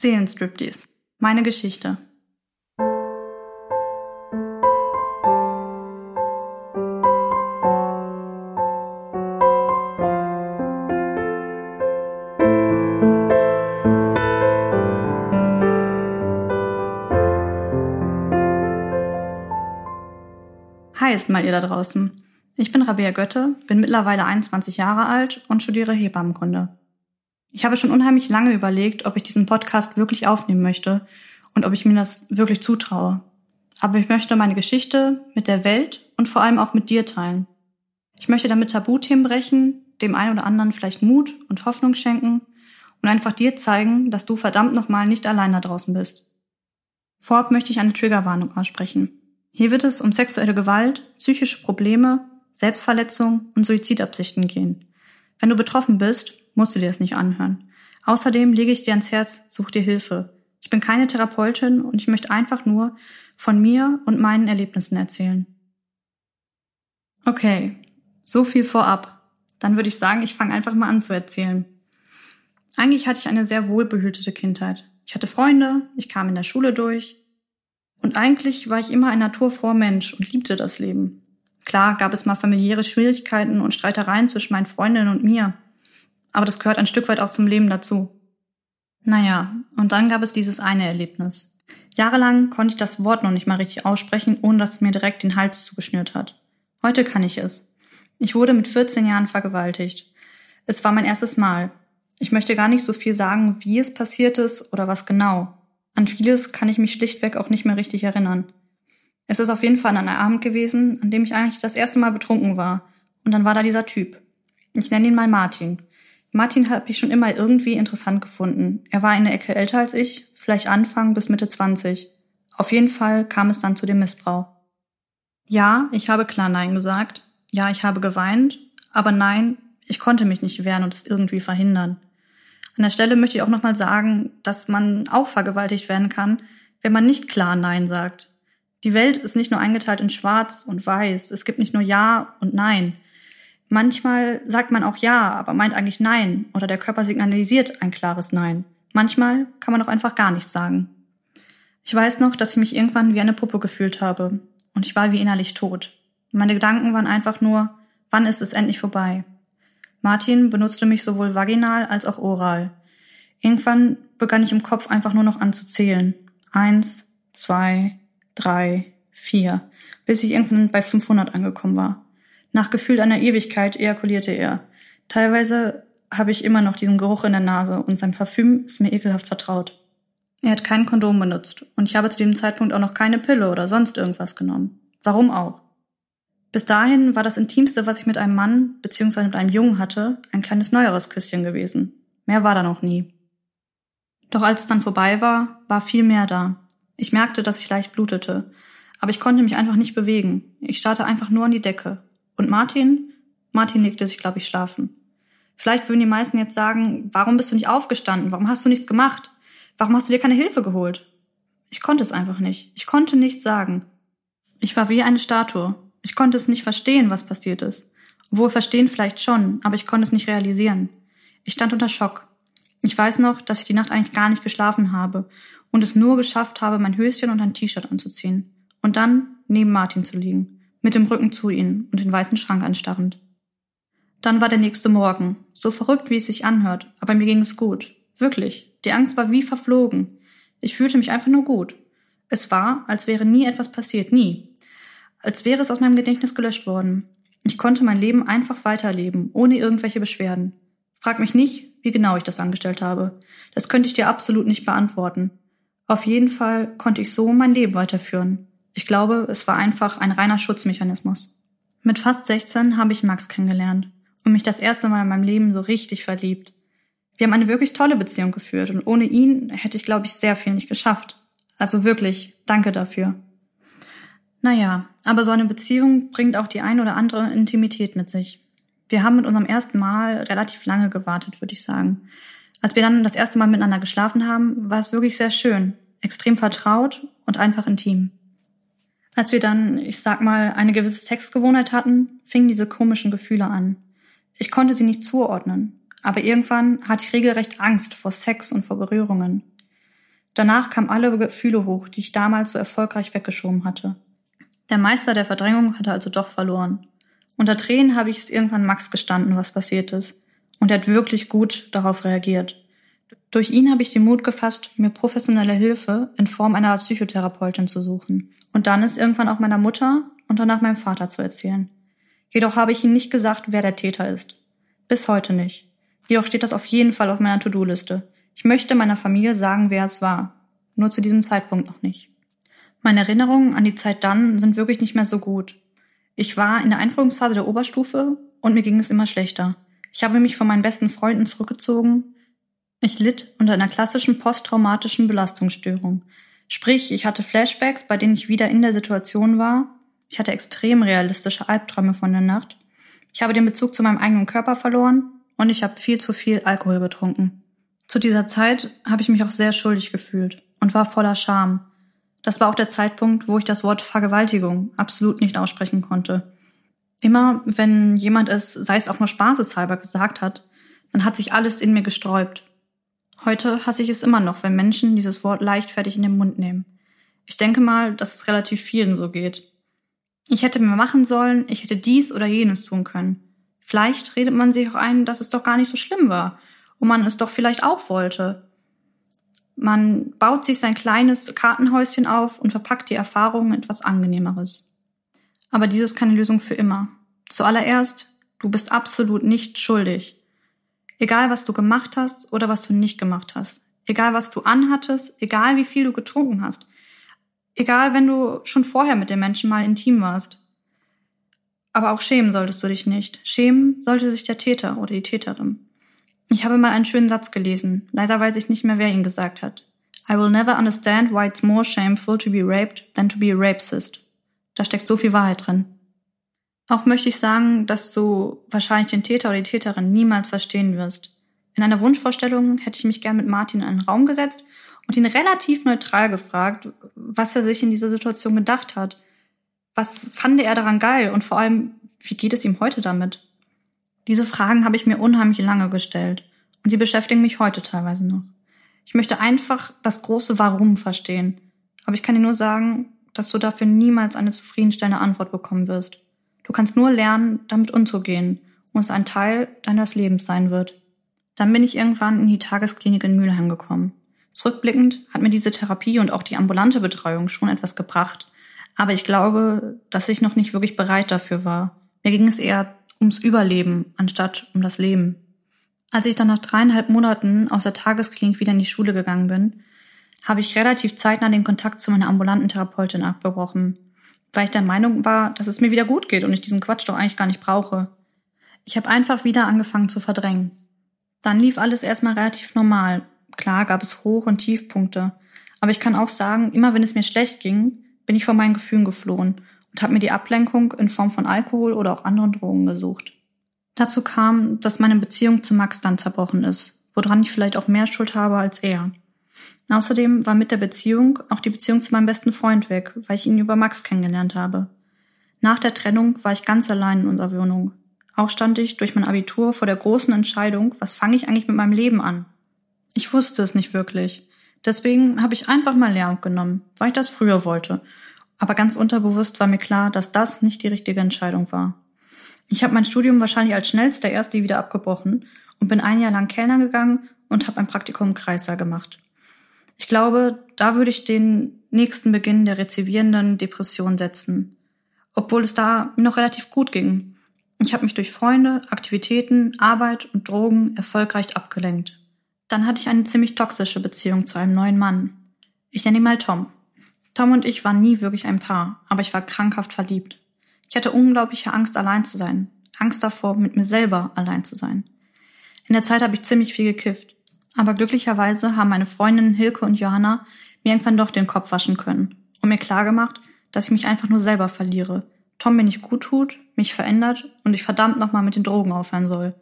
Seelenstriptease. Meine Geschichte. Hi ist mal ihr da draußen. Ich bin Rabea Götte, bin mittlerweile 21 Jahre alt und studiere Hebammenkunde. Ich habe schon unheimlich lange überlegt, ob ich diesen Podcast wirklich aufnehmen möchte und ob ich mir das wirklich zutraue. Aber ich möchte meine Geschichte mit der Welt und vor allem auch mit dir teilen. Ich möchte damit Tabuthemen brechen, dem einen oder anderen vielleicht Mut und Hoffnung schenken und einfach dir zeigen, dass du verdammt nochmal nicht allein da draußen bist. Vorab möchte ich eine Triggerwarnung aussprechen. Hier wird es um sexuelle Gewalt, psychische Probleme, Selbstverletzung und Suizidabsichten gehen. Wenn du betroffen bist, musst du dir das nicht anhören. Außerdem lege ich dir ans Herz, such dir Hilfe. Ich bin keine Therapeutin und ich möchte einfach nur von mir und meinen Erlebnissen erzählen. Okay, so viel vorab. Dann würde ich sagen, ich fange einfach mal an zu erzählen. Eigentlich hatte ich eine sehr wohlbehütete Kindheit. Ich hatte Freunde, ich kam in der Schule durch, und eigentlich war ich immer ein naturfroher Mensch und liebte das Leben. Klar gab es mal familiäre Schwierigkeiten und Streitereien zwischen meinen Freundinnen und mir. Aber das gehört ein Stück weit auch zum Leben dazu. Naja, und dann gab es dieses eine Erlebnis. Jahrelang konnte ich das Wort noch nicht mal richtig aussprechen, ohne dass es mir direkt den Hals zugeschnürt hat. Heute kann ich es. Ich wurde mit 14 Jahren vergewaltigt. Es war mein erstes Mal. Ich möchte gar nicht so viel sagen, wie es passiert ist oder was genau. An vieles kann ich mich schlichtweg auch nicht mehr richtig erinnern. Es ist auf jeden Fall an einem Abend gewesen, an dem ich eigentlich das erste Mal betrunken war. Und dann war da dieser Typ. Ich nenne ihn mal Martin. Martin habe ich schon immer irgendwie interessant gefunden. Er war eine Ecke älter als ich, vielleicht Anfang bis Mitte 20. Auf jeden Fall kam es dann zu dem Missbrauch. Ja, ich habe klar Nein gesagt. Ja, ich habe geweint. Aber nein, ich konnte mich nicht wehren und es irgendwie verhindern. An der Stelle möchte ich auch nochmal sagen, dass man auch vergewaltigt werden kann, wenn man nicht klar Nein sagt. Die Welt ist nicht nur eingeteilt in Schwarz und Weiß. Es gibt nicht nur Ja und Nein. Manchmal sagt man auch Ja, aber meint eigentlich Nein oder der Körper signalisiert ein klares Nein. Manchmal kann man auch einfach gar nichts sagen. Ich weiß noch, dass ich mich irgendwann wie eine Puppe gefühlt habe und ich war wie innerlich tot. Meine Gedanken waren einfach nur, wann ist es endlich vorbei? Martin benutzte mich sowohl vaginal als auch oral. Irgendwann begann ich im Kopf einfach nur noch anzuzählen. Eins, zwei, drei, vier, bis ich irgendwann bei 500 angekommen war. Nach gefühlt einer Ewigkeit ejakulierte er. Teilweise habe ich immer noch diesen Geruch in der Nase und sein Parfüm ist mir ekelhaft vertraut. Er hat kein Kondom benutzt und ich habe zu dem Zeitpunkt auch noch keine Pille oder sonst irgendwas genommen. Warum auch? Bis dahin war das Intimste, was ich mit einem Mann bzw. mit einem Jungen hatte, ein kleines neueres Küsschen gewesen. Mehr war da noch nie. Doch als es dann vorbei war, war viel mehr da. Ich merkte, dass ich leicht blutete, aber ich konnte mich einfach nicht bewegen. Ich starrte einfach nur an die Decke. Und Martin? Martin legte sich, glaube ich, schlafen. Vielleicht würden die meisten jetzt sagen, warum bist du nicht aufgestanden? Warum hast du nichts gemacht? Warum hast du dir keine Hilfe geholt? Ich konnte es einfach nicht. Ich konnte nichts sagen. Ich war wie eine Statue. Ich konnte es nicht verstehen, was passiert ist. Obwohl verstehen vielleicht schon, aber ich konnte es nicht realisieren. Ich stand unter Schock. Ich weiß noch, dass ich die Nacht eigentlich gar nicht geschlafen habe und es nur geschafft habe, mein Höschen und ein T-Shirt anzuziehen. Und dann neben Martin zu liegen, mit dem Rücken zu ihm und den weißen Schrank anstarrend. Dann war der nächste Morgen, so verrückt, wie es sich anhört, aber mir ging es gut. Wirklich. Die Angst war wie verflogen. Ich fühlte mich einfach nur gut. Es war, als wäre nie etwas passiert, nie als wäre es aus meinem Gedächtnis gelöscht worden. Ich konnte mein Leben einfach weiterleben, ohne irgendwelche Beschwerden. Frag mich nicht, wie genau ich das angestellt habe. Das könnte ich dir absolut nicht beantworten. Auf jeden Fall konnte ich so mein Leben weiterführen. Ich glaube, es war einfach ein reiner Schutzmechanismus. Mit fast 16 habe ich Max kennengelernt und mich das erste Mal in meinem Leben so richtig verliebt. Wir haben eine wirklich tolle Beziehung geführt und ohne ihn hätte ich, glaube ich, sehr viel nicht geschafft. Also wirklich, danke dafür. Naja, aber so eine Beziehung bringt auch die ein oder andere Intimität mit sich. Wir haben mit unserem ersten Mal relativ lange gewartet, würde ich sagen. Als wir dann das erste Mal miteinander geschlafen haben, war es wirklich sehr schön, extrem vertraut und einfach intim. Als wir dann, ich sag mal, eine gewisse Sexgewohnheit hatten, fingen diese komischen Gefühle an. Ich konnte sie nicht zuordnen, aber irgendwann hatte ich regelrecht Angst vor Sex und vor Berührungen. Danach kamen alle Gefühle hoch, die ich damals so erfolgreich weggeschoben hatte. Der Meister der Verdrängung hatte also doch verloren. Unter Tränen habe ich es irgendwann Max gestanden, was passiert ist. Und er hat wirklich gut darauf reagiert. Durch ihn habe ich den Mut gefasst, mir professionelle Hilfe in Form einer Psychotherapeutin zu suchen. Und dann ist irgendwann auch meiner Mutter und danach meinem Vater zu erzählen. Jedoch habe ich ihnen nicht gesagt, wer der Täter ist. Bis heute nicht. Jedoch steht das auf jeden Fall auf meiner To-Do-Liste. Ich möchte meiner Familie sagen, wer es war. Nur zu diesem Zeitpunkt noch nicht. Meine Erinnerungen an die Zeit dann sind wirklich nicht mehr so gut. Ich war in der Einführungsphase der Oberstufe und mir ging es immer schlechter. Ich habe mich von meinen besten Freunden zurückgezogen. Ich litt unter einer klassischen posttraumatischen Belastungsstörung. Sprich, ich hatte Flashbacks, bei denen ich wieder in der Situation war. Ich hatte extrem realistische Albträume von der Nacht. Ich habe den Bezug zu meinem eigenen Körper verloren und ich habe viel zu viel Alkohol getrunken. Zu dieser Zeit habe ich mich auch sehr schuldig gefühlt und war voller Scham. Das war auch der Zeitpunkt, wo ich das Wort Vergewaltigung absolut nicht aussprechen konnte. Immer wenn jemand es, sei es auch nur spaßeshalber, gesagt hat, dann hat sich alles in mir gesträubt. Heute hasse ich es immer noch, wenn Menschen dieses Wort leichtfertig in den Mund nehmen. Ich denke mal, dass es relativ vielen so geht. Ich hätte mehr machen sollen, ich hätte dies oder jenes tun können. Vielleicht redet man sich auch ein, dass es doch gar nicht so schlimm war und man es doch vielleicht auch wollte. Man baut sich sein kleines Kartenhäuschen auf und verpackt die Erfahrung in etwas Angenehmeres. Aber dies ist keine Lösung für immer. Zuallererst, du bist absolut nicht schuldig. Egal, was du gemacht hast oder was du nicht gemacht hast. Egal, was du anhattest, egal, wie viel du getrunken hast. Egal, wenn du schon vorher mit dem Menschen mal intim warst. Aber auch schämen solltest du dich nicht. Schämen sollte sich der Täter oder die Täterin. Ich habe mal einen schönen Satz gelesen. Leider weiß ich nicht mehr, wer ihn gesagt hat. I will never understand why it's more shameful to be raped than to be a rapist. Da steckt so viel Wahrheit drin. Auch möchte ich sagen, dass du wahrscheinlich den Täter oder die Täterin niemals verstehen wirst. In einer Wunschvorstellung hätte ich mich gern mit Martin in einen Raum gesetzt und ihn relativ neutral gefragt, was er sich in dieser Situation gedacht hat. Was fand er daran geil und vor allem, wie geht es ihm heute damit? Diese Fragen habe ich mir unheimlich lange gestellt und sie beschäftigen mich heute teilweise noch. Ich möchte einfach das große Warum verstehen, aber ich kann dir nur sagen, dass du dafür niemals eine zufriedenstellende Antwort bekommen wirst. Du kannst nur lernen, damit umzugehen und es ein Teil deines Lebens sein wird. Dann bin ich irgendwann in die Tagesklinik in Mülheim gekommen. Zurückblickend hat mir diese Therapie und auch die ambulante Betreuung schon etwas gebracht, aber ich glaube, dass ich noch nicht wirklich bereit dafür war. Mir ging es eher ums Überleben anstatt um das Leben. Als ich dann nach dreieinhalb Monaten aus der Tagesklinik wieder in die Schule gegangen bin, habe ich relativ zeitnah den Kontakt zu meiner ambulanten Therapeutin abgebrochen, weil ich der Meinung war, dass es mir wieder gut geht und ich diesen Quatsch doch eigentlich gar nicht brauche. Ich habe einfach wieder angefangen zu verdrängen. Dann lief alles erstmal relativ normal. Klar gab es Hoch- und Tiefpunkte. Aber ich kann auch sagen, immer wenn es mir schlecht ging, bin ich vor meinen Gefühlen geflohen und habe mir die Ablenkung in Form von Alkohol oder auch anderen Drogen gesucht. Dazu kam, dass meine Beziehung zu Max dann zerbrochen ist, woran ich vielleicht auch mehr Schuld habe als er. Außerdem war mit der Beziehung auch die Beziehung zu meinem besten Freund weg, weil ich ihn über Max kennengelernt habe. Nach der Trennung war ich ganz allein in unserer Wohnung. Auch stand ich durch mein Abitur vor der großen Entscheidung, was fange ich eigentlich mit meinem Leben an? Ich wusste es nicht wirklich. Deswegen habe ich einfach mal Lehramt genommen, weil ich das früher wollte aber ganz unterbewusst war mir klar, dass das nicht die richtige Entscheidung war. Ich habe mein Studium wahrscheinlich als schnellster Erste wieder abgebrochen und bin ein Jahr lang Kellner gegangen und habe ein Praktikum im Kreissaal gemacht. Ich glaube, da würde ich den nächsten Beginn der rezivierenden Depression setzen, obwohl es da noch relativ gut ging. Ich habe mich durch Freunde, Aktivitäten, Arbeit und Drogen erfolgreich abgelenkt. Dann hatte ich eine ziemlich toxische Beziehung zu einem neuen Mann. Ich nenne ihn mal Tom. Tom und ich waren nie wirklich ein Paar, aber ich war krankhaft verliebt. Ich hatte unglaubliche Angst, allein zu sein. Angst davor, mit mir selber allein zu sein. In der Zeit habe ich ziemlich viel gekifft. Aber glücklicherweise haben meine Freundinnen Hilke und Johanna mir irgendwann doch den Kopf waschen können und mir klargemacht, dass ich mich einfach nur selber verliere. Tom mir nicht gut tut, mich verändert und ich verdammt nochmal mit den Drogen aufhören soll.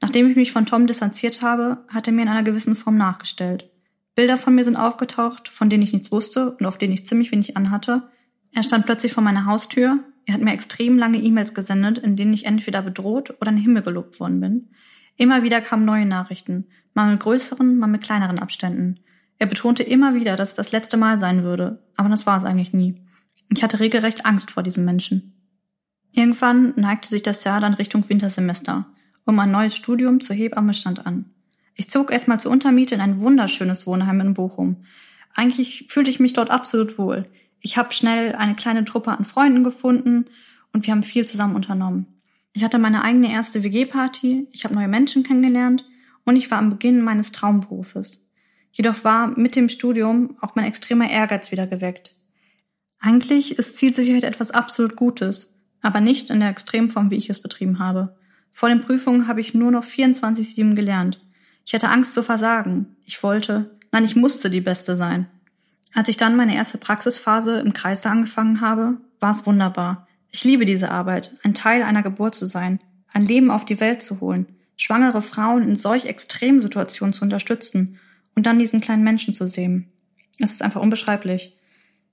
Nachdem ich mich von Tom distanziert habe, hat er mir in einer gewissen Form nachgestellt. Bilder von mir sind aufgetaucht, von denen ich nichts wusste und auf denen ich ziemlich wenig anhatte. Er stand plötzlich vor meiner Haustür. Er hat mir extrem lange E-Mails gesendet, in denen ich entweder bedroht oder in den Himmel gelobt worden bin. Immer wieder kamen neue Nachrichten, mal mit größeren, mal mit kleineren Abständen. Er betonte immer wieder, dass es das letzte Mal sein würde, aber das war es eigentlich nie. Ich hatte regelrecht Angst vor diesem Menschen. Irgendwann neigte sich das Jahr dann Richtung Wintersemester und mein neues Studium zur Hebamme stand an. Ich zog erstmal zur Untermiete in ein wunderschönes Wohnheim in Bochum. Eigentlich fühlte ich mich dort absolut wohl. Ich habe schnell eine kleine Truppe an Freunden gefunden und wir haben viel zusammen unternommen. Ich hatte meine eigene erste WG-Party, ich habe neue Menschen kennengelernt und ich war am Beginn meines Traumberufes. Jedoch war mit dem Studium auch mein extremer Ehrgeiz wieder geweckt. Eigentlich ist Zielsicherheit etwas absolut Gutes, aber nicht in der Extremform, wie ich es betrieben habe. Vor den Prüfungen habe ich nur noch 24-7 gelernt. Ich hatte Angst zu versagen. Ich wollte, nein, ich musste die Beste sein. Als ich dann meine erste Praxisphase im Kreis angefangen habe, war es wunderbar. Ich liebe diese Arbeit, ein Teil einer Geburt zu sein, ein Leben auf die Welt zu holen, schwangere Frauen in solch extremen Situationen zu unterstützen und dann diesen kleinen Menschen zu sehen. Es ist einfach unbeschreiblich.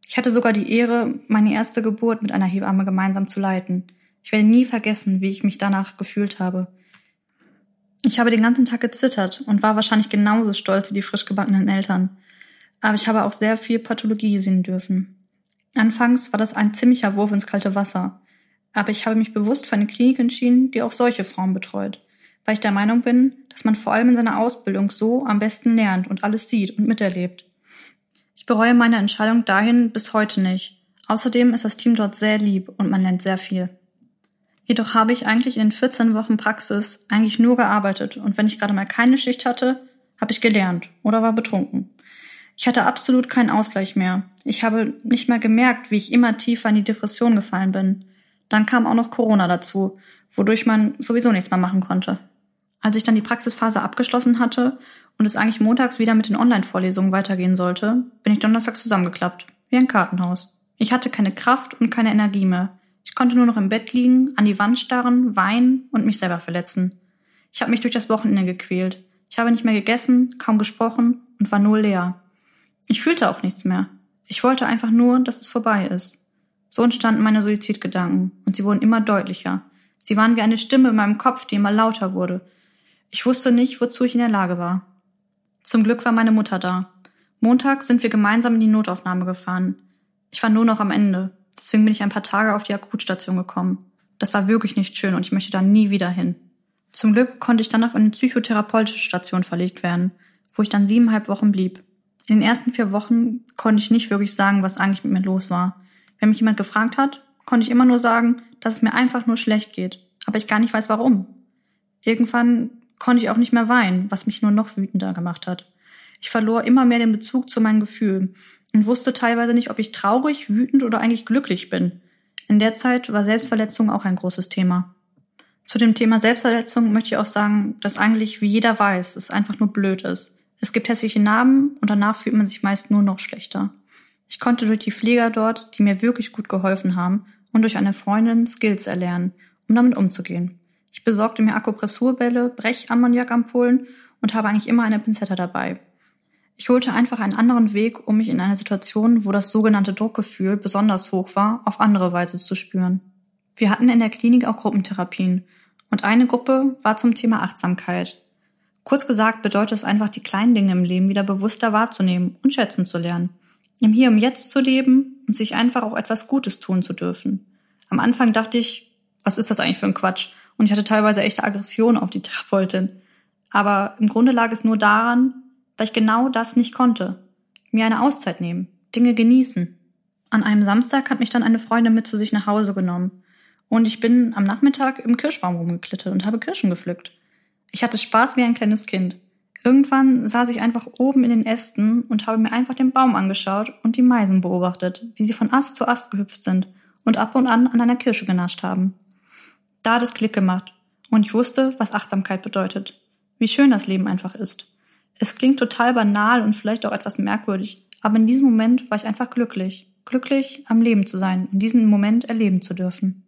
Ich hatte sogar die Ehre, meine erste Geburt mit einer Hebamme gemeinsam zu leiten. Ich werde nie vergessen, wie ich mich danach gefühlt habe. Ich habe den ganzen Tag gezittert und war wahrscheinlich genauso stolz wie die frisch gebackenen Eltern. Aber ich habe auch sehr viel Pathologie sehen dürfen. Anfangs war das ein ziemlicher Wurf ins kalte Wasser. Aber ich habe mich bewusst für eine Klinik entschieden, die auch solche Frauen betreut. Weil ich der Meinung bin, dass man vor allem in seiner Ausbildung so am besten lernt und alles sieht und miterlebt. Ich bereue meine Entscheidung dahin bis heute nicht. Außerdem ist das Team dort sehr lieb und man lernt sehr viel. Jedoch habe ich eigentlich in den 14 Wochen Praxis eigentlich nur gearbeitet und wenn ich gerade mal keine Schicht hatte, habe ich gelernt oder war betrunken. Ich hatte absolut keinen Ausgleich mehr. Ich habe nicht mehr gemerkt, wie ich immer tiefer in die Depression gefallen bin. Dann kam auch noch Corona dazu, wodurch man sowieso nichts mehr machen konnte. Als ich dann die Praxisphase abgeschlossen hatte und es eigentlich montags wieder mit den Online-Vorlesungen weitergehen sollte, bin ich donnerstags zusammengeklappt, wie ein Kartenhaus. Ich hatte keine Kraft und keine Energie mehr. Ich konnte nur noch im Bett liegen, an die Wand starren, weinen und mich selber verletzen. Ich habe mich durch das Wochenende gequält. Ich habe nicht mehr gegessen, kaum gesprochen und war nur leer. Ich fühlte auch nichts mehr. Ich wollte einfach nur, dass es vorbei ist. So entstanden meine Suizidgedanken und sie wurden immer deutlicher. Sie waren wie eine Stimme in meinem Kopf, die immer lauter wurde. Ich wusste nicht, wozu ich in der Lage war. Zum Glück war meine Mutter da. Montag sind wir gemeinsam in die Notaufnahme gefahren. Ich war nur noch am Ende. Deswegen bin ich ein paar Tage auf die Akutstation gekommen. Das war wirklich nicht schön und ich möchte da nie wieder hin. Zum Glück konnte ich dann auf eine psychotherapeutische Station verlegt werden, wo ich dann siebeneinhalb Wochen blieb. In den ersten vier Wochen konnte ich nicht wirklich sagen, was eigentlich mit mir los war. Wenn mich jemand gefragt hat, konnte ich immer nur sagen, dass es mir einfach nur schlecht geht, aber ich gar nicht weiß warum. Irgendwann konnte ich auch nicht mehr weinen, was mich nur noch wütender gemacht hat. Ich verlor immer mehr den Bezug zu meinen Gefühlen und wusste teilweise nicht, ob ich traurig, wütend oder eigentlich glücklich bin. In der Zeit war Selbstverletzung auch ein großes Thema. Zu dem Thema Selbstverletzung möchte ich auch sagen, dass eigentlich, wie jeder weiß, es einfach nur blöd ist. Es gibt hässliche Narben und danach fühlt man sich meist nur noch schlechter. Ich konnte durch die Pfleger dort, die mir wirklich gut geholfen haben, und durch eine Freundin Skills erlernen, um damit umzugehen. Ich besorgte mir Akupressurbälle, Brechammoniakampullen und habe eigentlich immer eine Pinzette dabei. Ich holte einfach einen anderen Weg, um mich in einer Situation, wo das sogenannte Druckgefühl besonders hoch war, auf andere Weise zu spüren. Wir hatten in der Klinik auch Gruppentherapien und eine Gruppe war zum Thema Achtsamkeit. Kurz gesagt bedeutet es einfach, die kleinen Dinge im Leben wieder bewusster wahrzunehmen und schätzen zu lernen. Im Hier und Jetzt zu leben und sich einfach auch etwas Gutes tun zu dürfen. Am Anfang dachte ich, was ist das eigentlich für ein Quatsch? Und ich hatte teilweise echte Aggression auf die Therapeutin. Aber im Grunde lag es nur daran, weil ich genau das nicht konnte. Mir eine Auszeit nehmen, Dinge genießen. An einem Samstag hat mich dann eine Freundin mit zu sich nach Hause genommen. Und ich bin am Nachmittag im Kirschbaum rumgeklettert und habe Kirschen gepflückt. Ich hatte Spaß wie ein kleines Kind. Irgendwann saß ich einfach oben in den Ästen und habe mir einfach den Baum angeschaut und die Meisen beobachtet, wie sie von Ast zu Ast gehüpft sind und ab und an an einer Kirsche genascht haben. Da hat es Klick gemacht und ich wusste, was Achtsamkeit bedeutet. Wie schön das Leben einfach ist. Es klingt total banal und vielleicht auch etwas merkwürdig, aber in diesem Moment war ich einfach glücklich. Glücklich, am Leben zu sein und diesen Moment erleben zu dürfen.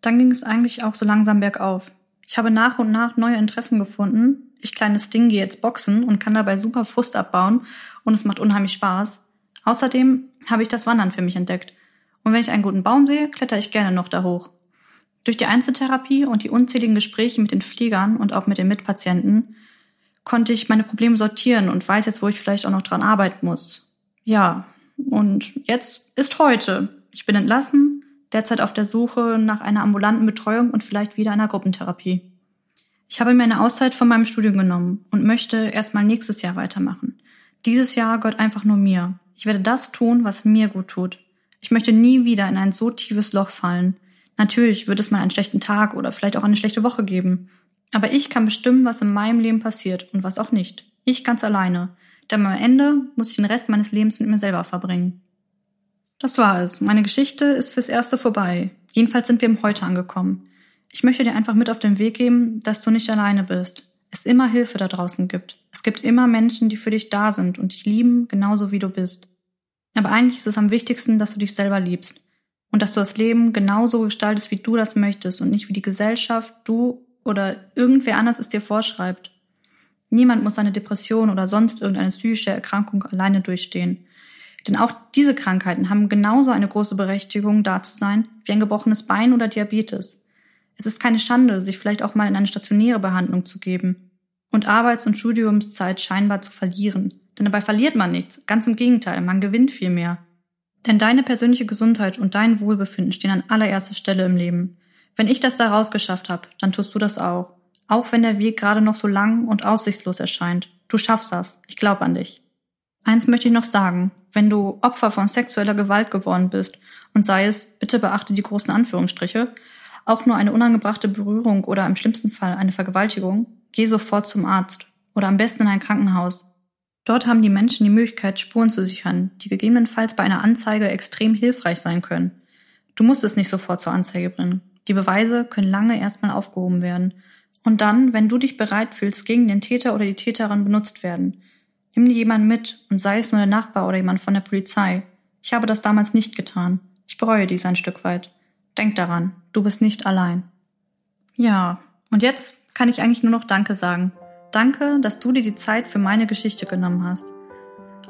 Dann ging es eigentlich auch so langsam bergauf. Ich habe nach und nach neue Interessen gefunden. Ich kleines Ding gehe jetzt boxen und kann dabei super Frust abbauen und es macht unheimlich Spaß. Außerdem habe ich das Wandern für mich entdeckt. Und wenn ich einen guten Baum sehe, kletter ich gerne noch da hoch. Durch die Einzeltherapie und die unzähligen Gespräche mit den Fliegern und auch mit den Mitpatienten konnte ich meine Probleme sortieren und weiß jetzt, wo ich vielleicht auch noch dran arbeiten muss. Ja, und jetzt ist heute. Ich bin entlassen, derzeit auf der Suche nach einer ambulanten Betreuung und vielleicht wieder einer Gruppentherapie. Ich habe mir eine Auszeit von meinem Studium genommen und möchte erstmal nächstes Jahr weitermachen. Dieses Jahr gehört einfach nur mir. Ich werde das tun, was mir gut tut. Ich möchte nie wieder in ein so tiefes Loch fallen. Natürlich wird es mal einen schlechten Tag oder vielleicht auch eine schlechte Woche geben. Aber ich kann bestimmen, was in meinem Leben passiert und was auch nicht. Ich ganz alleine. Denn am Ende muss ich den Rest meines Lebens mit mir selber verbringen. Das war es. Meine Geschichte ist fürs Erste vorbei. Jedenfalls sind wir im Heute angekommen. Ich möchte dir einfach mit auf den Weg geben, dass du nicht alleine bist. Es immer Hilfe da draußen gibt. Es gibt immer Menschen, die für dich da sind und dich lieben, genauso wie du bist. Aber eigentlich ist es am wichtigsten, dass du dich selber liebst. Und dass du das Leben genauso gestaltest, wie du das möchtest und nicht wie die Gesellschaft, du oder irgendwer anders es dir vorschreibt. Niemand muss eine Depression oder sonst irgendeine psychische Erkrankung alleine durchstehen. Denn auch diese Krankheiten haben genauso eine große Berechtigung, da zu sein, wie ein gebrochenes Bein oder Diabetes. Es ist keine Schande, sich vielleicht auch mal in eine stationäre Behandlung zu geben und Arbeits- und Studiumszeit scheinbar zu verlieren. Denn dabei verliert man nichts. Ganz im Gegenteil, man gewinnt viel mehr. Denn deine persönliche Gesundheit und dein Wohlbefinden stehen an allererster Stelle im Leben. Wenn ich das da rausgeschafft habe, dann tust du das auch. Auch wenn der Weg gerade noch so lang und aussichtslos erscheint. Du schaffst das. Ich glaube an dich. Eins möchte ich noch sagen. Wenn du Opfer von sexueller Gewalt geworden bist und sei es, bitte beachte die großen Anführungsstriche, auch nur eine unangebrachte Berührung oder im schlimmsten Fall eine Vergewaltigung, geh sofort zum Arzt oder am besten in ein Krankenhaus. Dort haben die Menschen die Möglichkeit, Spuren zu sichern, die gegebenenfalls bei einer Anzeige extrem hilfreich sein können. Du musst es nicht sofort zur Anzeige bringen. Die Beweise können lange erstmal aufgehoben werden. Und dann, wenn du dich bereit fühlst, gegen den Täter oder die Täterin benutzt werden. Nimm dir jemanden mit und sei es nur der Nachbar oder jemand von der Polizei. Ich habe das damals nicht getan. Ich bereue dies ein Stück weit. Denk daran, du bist nicht allein. Ja, und jetzt kann ich eigentlich nur noch Danke sagen. Danke, dass du dir die Zeit für meine Geschichte genommen hast.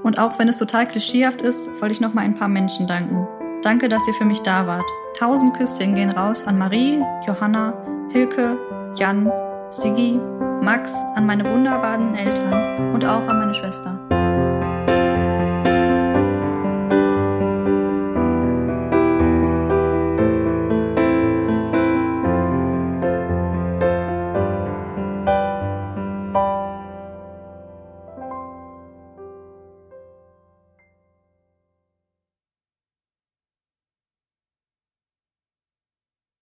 Und auch wenn es total klischeehaft ist, wollte ich noch mal ein paar Menschen danken. Danke, dass ihr für mich da wart. Tausend Küsschen gehen raus an Marie, Johanna, Hilke, Jan, Sigi, Max, an meine wunderbaren Eltern und auch an meine Schwester.